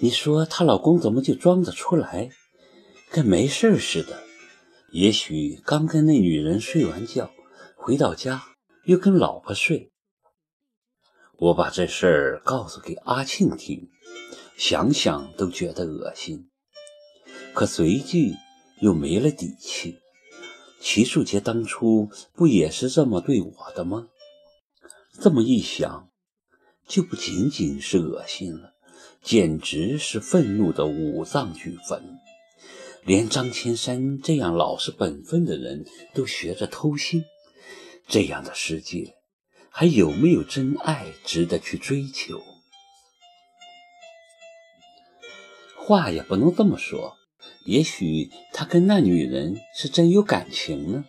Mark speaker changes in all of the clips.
Speaker 1: 你说她老公怎么就装得出来，跟没事似的？也许刚跟那女人睡完觉，回到家又跟老婆睡。我把这事儿告诉给阿庆听，想想都觉得恶心，可随即又没了底气。齐树杰当初不也是这么对我的吗？这么一想，就不仅仅是恶心了，简直是愤怒的五脏俱焚。连张千山这样老实本分的人都学着偷腥，这样的世界还有没有真爱值得去追求？话也不能这么说。也许他跟那女人是真有感情呢。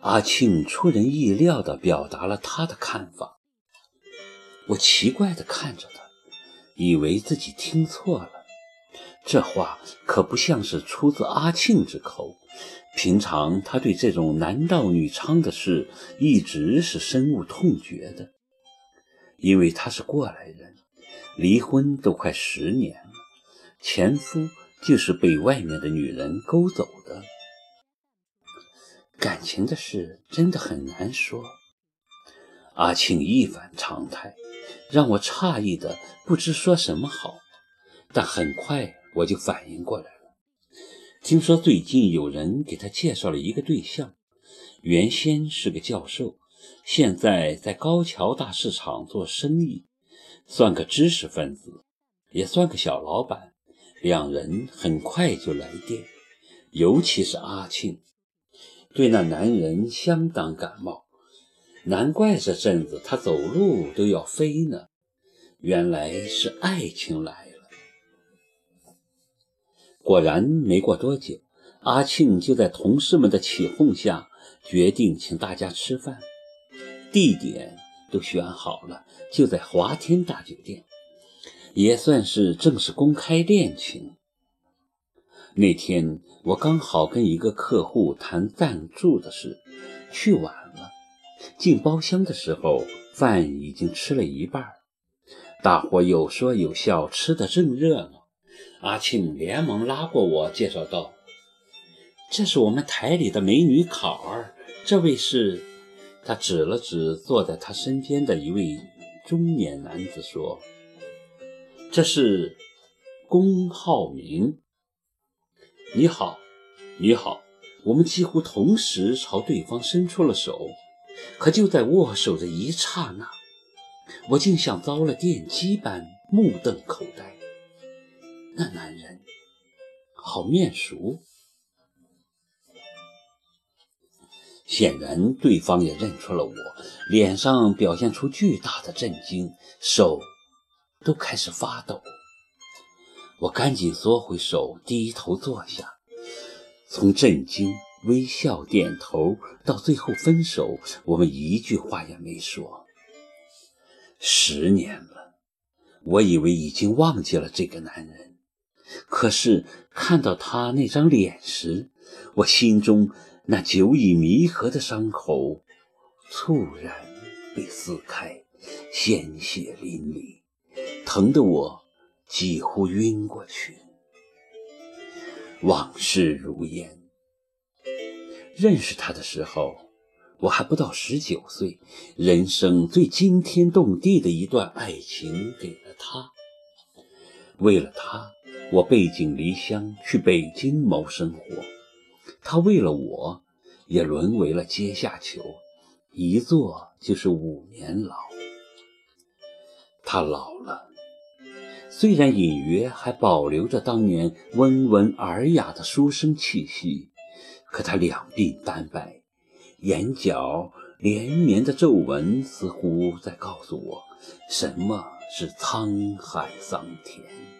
Speaker 1: 阿庆出人意料地表达了他的看法。我奇怪地看着他，以为自己听错了。这话可不像是出自阿庆之口。平常他对这种男盗女娼的事一直是深恶痛绝的，因为他是过来人，离婚都快十年了，前夫。就是被外面的女人勾走的，感情的事真的很难说。阿庆一反常态，让我诧异的不知说什么好。但很快我就反应过来了，听说最近有人给他介绍了一个对象，原先是个教授，现在在高桥大市场做生意，算个知识分子，也算个小老板。两人很快就来电，尤其是阿庆，对那男人相当感冒。难怪这阵子他走路都要飞呢，原来是爱情来了。果然，没过多久，阿庆就在同事们的起哄下决定请大家吃饭，地点都选好了，就在华天大酒店。也算是正式公开恋情。那天我刚好跟一个客户谈赞助的事，去晚。进包厢的时候，饭已经吃了一半，大伙有说有笑，吃得正热闹。阿庆连忙拉过我，介绍道：“这是我们台里的美女考儿，这位是……”他指了指坐在他身边的一位中年男子，说。这是龚浩明。你好，你好。我们几乎同时朝对方伸出了手，可就在握手的一刹那，我竟像遭了电击般目瞪口呆。那男人好面熟，显然对方也认出了我，脸上表现出巨大的震惊，手。都开始发抖，我赶紧缩回手，低头坐下。从震惊、微笑、点头到最后分手，我们一句话也没说。十年了，我以为已经忘记了这个男人，可是看到他那张脸时，我心中那久已弥合的伤口猝然被撕开，鲜血淋漓。疼得我几乎晕过去。往事如烟。认识他的时候，我还不到十九岁，人生最惊天动地的一段爱情给了他。为了他，我背井离乡去北京谋生活；他为了我，也沦为了阶下囚，一坐就是五年牢。他老了。虽然隐约还保留着当年温文尔雅的书生气息，可他两鬓斑白，眼角连绵的皱纹似乎在告诉我，什么是沧海桑田。